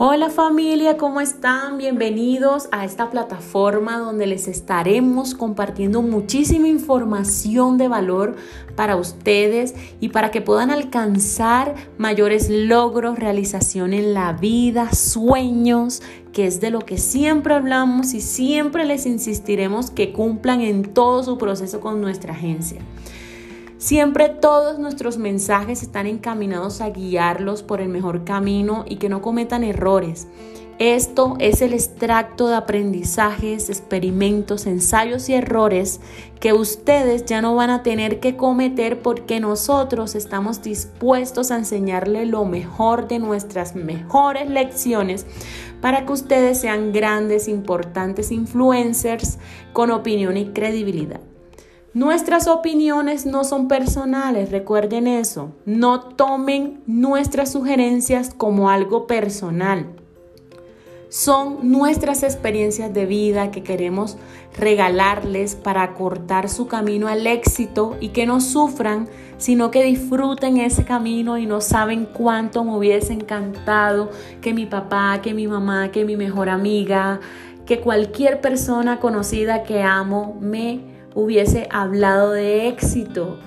Hola familia, ¿cómo están? Bienvenidos a esta plataforma donde les estaremos compartiendo muchísima información de valor para ustedes y para que puedan alcanzar mayores logros, realización en la vida, sueños, que es de lo que siempre hablamos y siempre les insistiremos que cumplan en todo su proceso con nuestra agencia. Siempre todos nuestros mensajes están encaminados a guiarlos por el mejor camino y que no cometan errores. Esto es el extracto de aprendizajes, experimentos, ensayos y errores que ustedes ya no van a tener que cometer porque nosotros estamos dispuestos a enseñarle lo mejor de nuestras mejores lecciones para que ustedes sean grandes, importantes influencers con opinión y credibilidad. Nuestras opiniones no son personales, recuerden eso. No tomen nuestras sugerencias como algo personal. Son nuestras experiencias de vida que queremos regalarles para acortar su camino al éxito y que no sufran, sino que disfruten ese camino y no saben cuánto me hubiese encantado que mi papá, que mi mamá, que mi mejor amiga, que cualquier persona conocida que amo me hubiese hablado de éxito,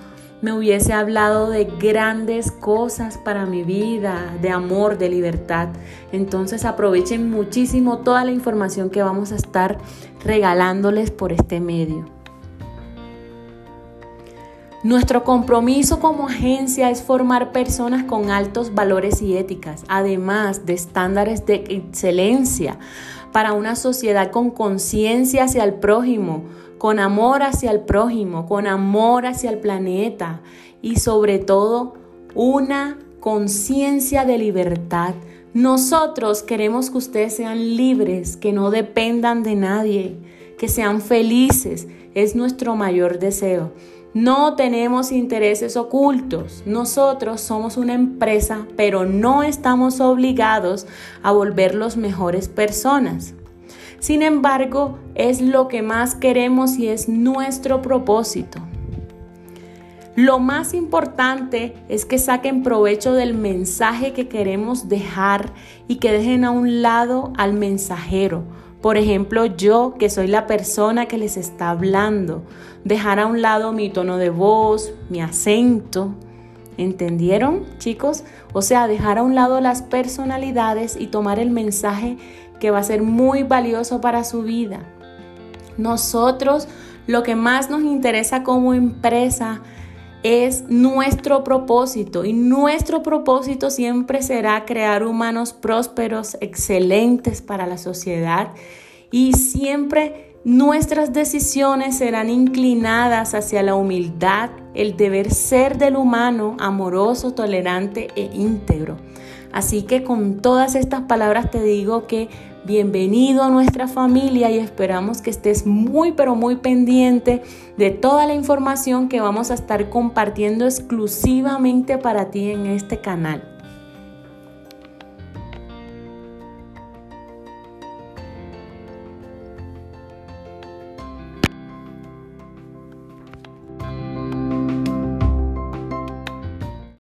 me hubiese hablado de grandes cosas para mi vida, de amor, de libertad. Entonces aprovechen muchísimo toda la información que vamos a estar regalándoles por este medio. Nuestro compromiso como agencia es formar personas con altos valores y éticas, además de estándares de excelencia para una sociedad con conciencia hacia el prójimo, con amor hacia el prójimo, con amor hacia el planeta y sobre todo una conciencia de libertad. Nosotros queremos que ustedes sean libres, que no dependan de nadie, que sean felices. Es nuestro mayor deseo. No tenemos intereses ocultos. Nosotros somos una empresa, pero no estamos obligados a volverlos mejores personas. Sin embargo, es lo que más queremos y es nuestro propósito. Lo más importante es que saquen provecho del mensaje que queremos dejar y que dejen a un lado al mensajero. Por ejemplo, yo que soy la persona que les está hablando, dejar a un lado mi tono de voz, mi acento. ¿Entendieron, chicos? O sea, dejar a un lado las personalidades y tomar el mensaje que va a ser muy valioso para su vida. Nosotros lo que más nos interesa como empresa es nuestro propósito y nuestro propósito siempre será crear humanos prósperos, excelentes para la sociedad y siempre nuestras decisiones serán inclinadas hacia la humildad, el deber ser del humano amoroso, tolerante e íntegro. Así que con todas estas palabras te digo que bienvenido a nuestra familia y esperamos que estés muy pero muy pendiente de toda la información que vamos a estar compartiendo exclusivamente para ti en este canal.